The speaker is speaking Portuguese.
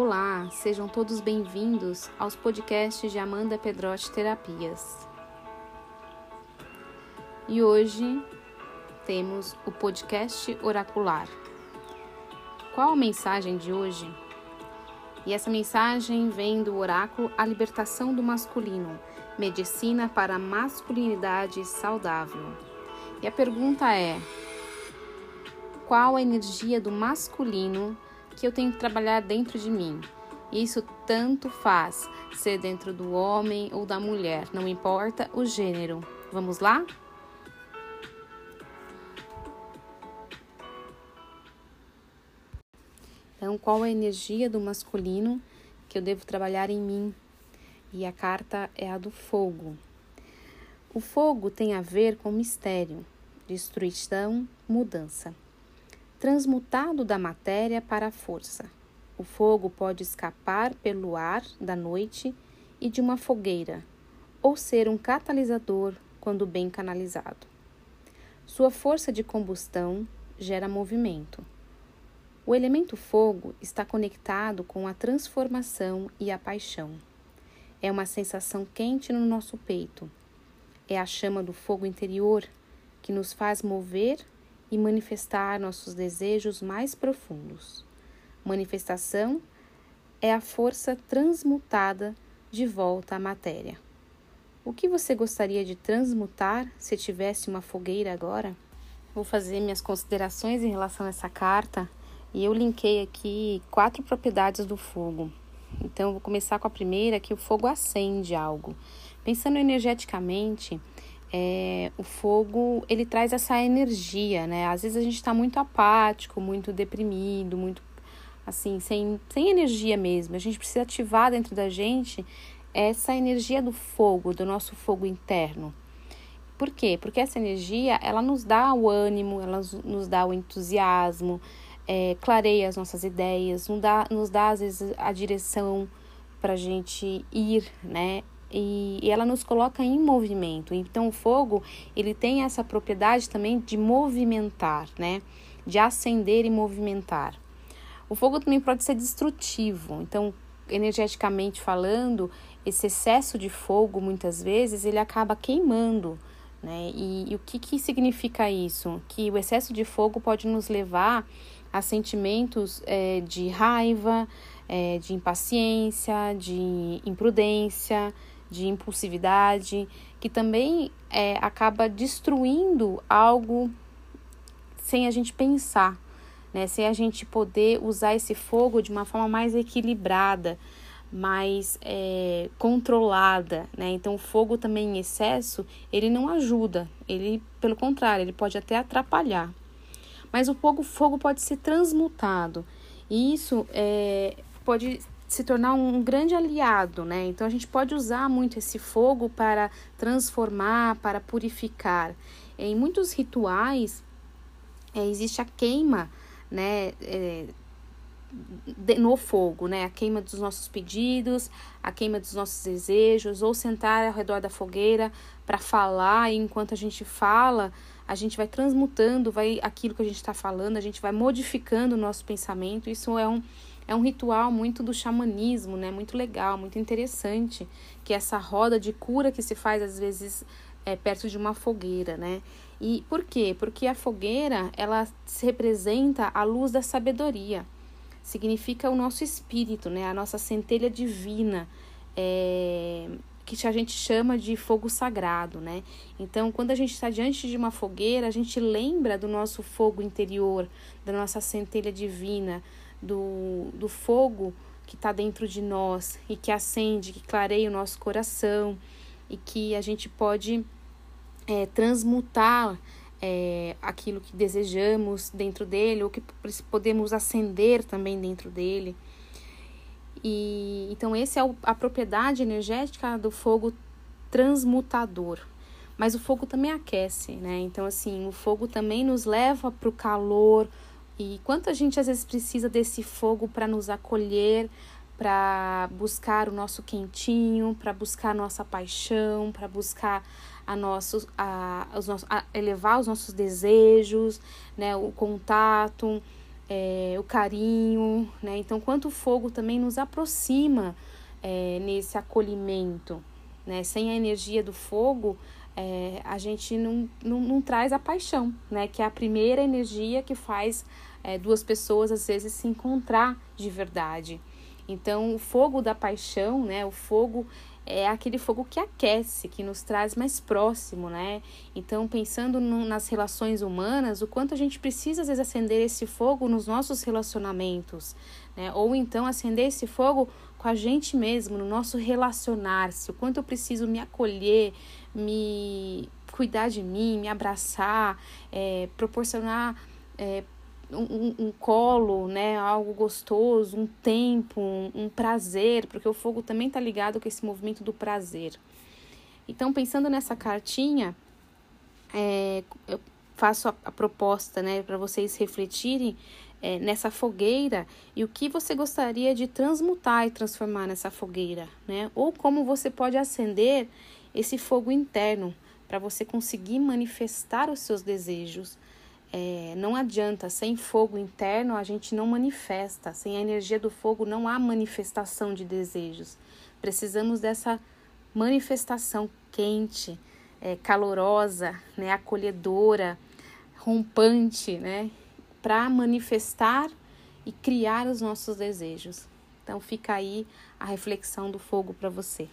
Olá, sejam todos bem-vindos aos podcasts de Amanda Pedrotti Terapias. E hoje temos o podcast oracular. Qual a mensagem de hoje? E essa mensagem vem do oráculo A Libertação do Masculino, Medicina para a Masculinidade Saudável. E a pergunta é: qual a energia do masculino que eu tenho que trabalhar dentro de mim? Isso tanto faz ser dentro do homem ou da mulher, não importa o gênero. Vamos lá? Então, qual a energia do masculino que eu devo trabalhar em mim? E a carta é a do fogo. O fogo tem a ver com mistério, destruição, mudança. Transmutado da matéria para a força. O fogo pode escapar pelo ar da noite e de uma fogueira, ou ser um catalisador quando bem canalizado. Sua força de combustão gera movimento o elemento fogo está conectado com a transformação e a paixão. É uma sensação quente no nosso peito. É a chama do fogo interior que nos faz mover e manifestar nossos desejos mais profundos. Manifestação é a força transmutada de volta à matéria. O que você gostaria de transmutar se tivesse uma fogueira agora? Vou fazer minhas considerações em relação a essa carta e eu linkei aqui quatro propriedades do fogo. Então, eu vou começar com a primeira, que o fogo acende algo. Pensando energeticamente, é, o fogo ele traz essa energia, né? Às vezes a gente está muito apático, muito deprimido, muito assim, sem, sem energia mesmo. A gente precisa ativar dentro da gente essa energia do fogo, do nosso fogo interno. Por quê? Porque essa energia, ela nos dá o ânimo, ela nos dá o entusiasmo, é, clareia as nossas ideias, nos dá, nos dá às vezes a direção para a gente ir, né? E, e, ela nos coloca em movimento. Então o fogo ele tem essa propriedade também de movimentar, né? De acender e movimentar. O fogo também pode ser destrutivo. Então energeticamente falando, esse excesso de fogo muitas vezes ele acaba queimando. Né? E, e o que, que significa isso? Que o excesso de fogo pode nos levar a sentimentos é, de raiva, é, de impaciência, de imprudência, de impulsividade, que também é, acaba destruindo algo sem a gente pensar, né? sem a gente poder usar esse fogo de uma forma mais equilibrada, mais é, controlada, né? Então o fogo também em excesso ele não ajuda, ele pelo contrário ele pode até atrapalhar. Mas o fogo, fogo pode ser transmutado. E isso é, pode se tornar um grande aliado, né? Então a gente pode usar muito esse fogo para transformar, para purificar. Em muitos rituais é, existe a queima, né? É, no fogo, né? A queima dos nossos pedidos, a queima dos nossos desejos, ou sentar ao redor da fogueira para falar, e enquanto a gente fala, a gente vai transmutando, vai aquilo que a gente está falando, a gente vai modificando o nosso pensamento. Isso é um, é um ritual muito do xamanismo, né? Muito legal, muito interessante, que é essa roda de cura que se faz às vezes é, perto de uma fogueira, né? E por quê? Porque a fogueira ela representa a luz da sabedoria, significa o nosso espírito, né? A nossa centelha divina. É, que a gente chama de fogo sagrado, né? Então, quando a gente está diante de uma fogueira, a gente lembra do nosso fogo interior, da nossa centelha divina, do, do fogo que está dentro de nós e que acende, que clareia o nosso coração e que a gente pode é, transmutar é, aquilo que desejamos dentro dele ou que podemos acender também dentro dele. E então esse é a propriedade energética do fogo transmutador. Mas o fogo também aquece, né? Então assim, o fogo também nos leva para o calor. E quanto a gente às vezes precisa desse fogo para nos acolher, para buscar o nosso quentinho, para buscar a nossa paixão, para buscar a nossos, a, os nossos, a elevar os nossos desejos, né, o contato, é, o carinho, né? Então, quanto o fogo também nos aproxima é, nesse acolhimento, né? Sem a energia do fogo, é, a gente não, não, não, traz a paixão, né? Que é a primeira energia que faz é, duas pessoas às vezes se encontrar de verdade. Então, o fogo da paixão, né? O fogo é aquele fogo que aquece, que nos traz mais próximo, né? Então, pensando no, nas relações humanas, o quanto a gente precisa, às vezes, acender esse fogo nos nossos relacionamentos, né? Ou então acender esse fogo com a gente mesmo, no nosso relacionar-se, o quanto eu preciso me acolher, me cuidar de mim, me abraçar, é, proporcionar. É, um, um, colo, né, algo gostoso, um tempo, um, um prazer, porque o fogo também está ligado com esse movimento do prazer. Então, pensando nessa cartinha, é, eu faço a, a proposta, né, para vocês refletirem é, nessa fogueira e o que você gostaria de transmutar e transformar nessa fogueira, né? Ou como você pode acender esse fogo interno para você conseguir manifestar os seus desejos, é, não adianta, sem fogo interno a gente não manifesta, sem a energia do fogo não há manifestação de desejos. Precisamos dessa manifestação quente, é, calorosa, né, acolhedora, rompante, né, para manifestar e criar os nossos desejos. Então fica aí a reflexão do fogo para você.